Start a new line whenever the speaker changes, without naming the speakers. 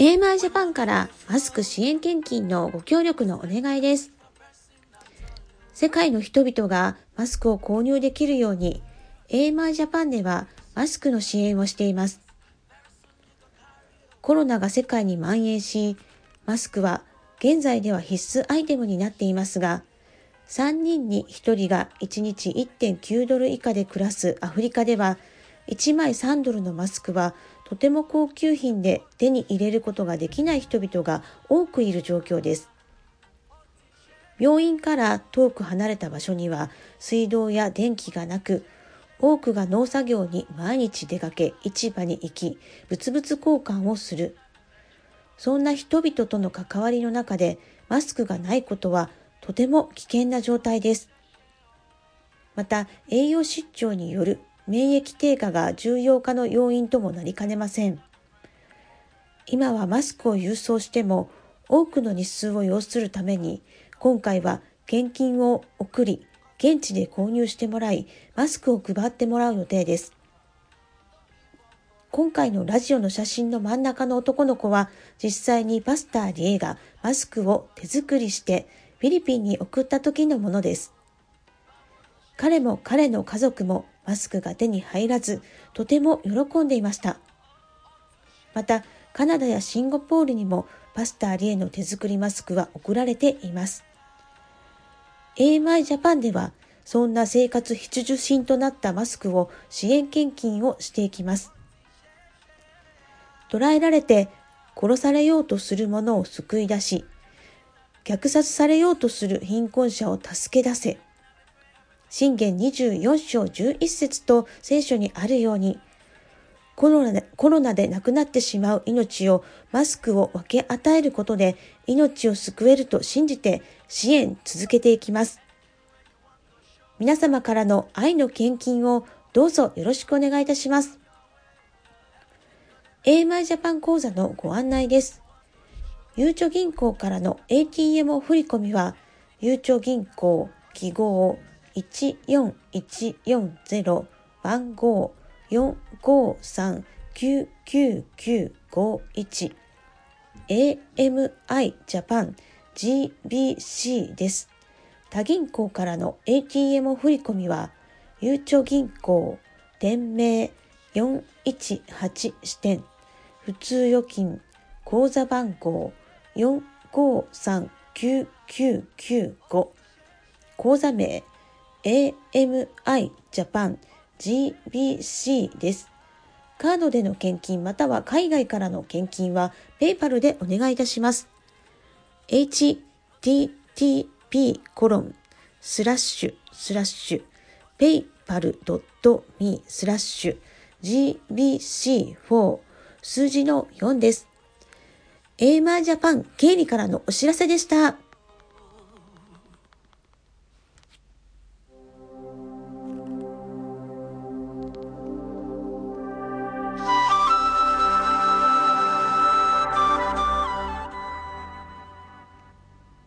AMI ジャパンからマスク支援献金のご協力のお願いです。世界の人々がマスクを購入できるように AMI ジャパンではマスクの支援をしています。コロナが世界に蔓延し、マスクは現在では必須アイテムになっていますが、3人に1人が1日1.9ドル以下で暮らすアフリカでは、1枚3ドルのマスクはとても高級品で手に入れることができない人々が多くいる状況です。病院から遠く離れた場所には水道や電気がなく、多くが農作業に毎日出かけ市場に行き、物々交換をする。そんな人々との関わりの中でマスクがないことはとても危険な状態です。また、栄養失調による免疫低下が重要化の要因ともなりかねません。今はマスクを郵送しても多くの日数を要するために、今回は現金を送り、現地で購入してもらい、マスクを配ってもらう予定です。今回のラジオの写真の真ん中の男の子は、実際にパスター・リエがマスクを手作りしてフィリピンに送った時のものです。彼も彼の家族もマスクが手に入らず、とても喜んでいました。また、カナダやシンガポールにもパスターリエの手作りマスクは送られています。AMI ジャパンでは、そんな生活必需品となったマスクを支援献金をしていきます。捕らえられて殺されようとする者を救い出し、虐殺されようとする貧困者を助け出せ。信玄24章11節と聖書にあるように、コロナでコロナで亡くなってしまう命をマスクを分け与えることで命を救えると信じて支援続けていきます。皆様からの愛の献金をどうぞよろしくお願いいたします。AMI ジャパン講座のご案内です。ゆうちょ銀行からの ATM 振込は、ゆうちょ銀行記号14140番号453-99951 AMI ジャパン GBC です。他銀行からの ATM 振込は、ゆうちょ銀行店名418支店。普通預金口座番号4539995口座名 AMI Japan GBC です。カードでの献金または海外からの献金は PayPal でお願いいたします。http コロンスラッシュスラッシュ paypal.me スラッシュ gbc4 数字の4です。AMI ジャパン経理からのお知らせでした。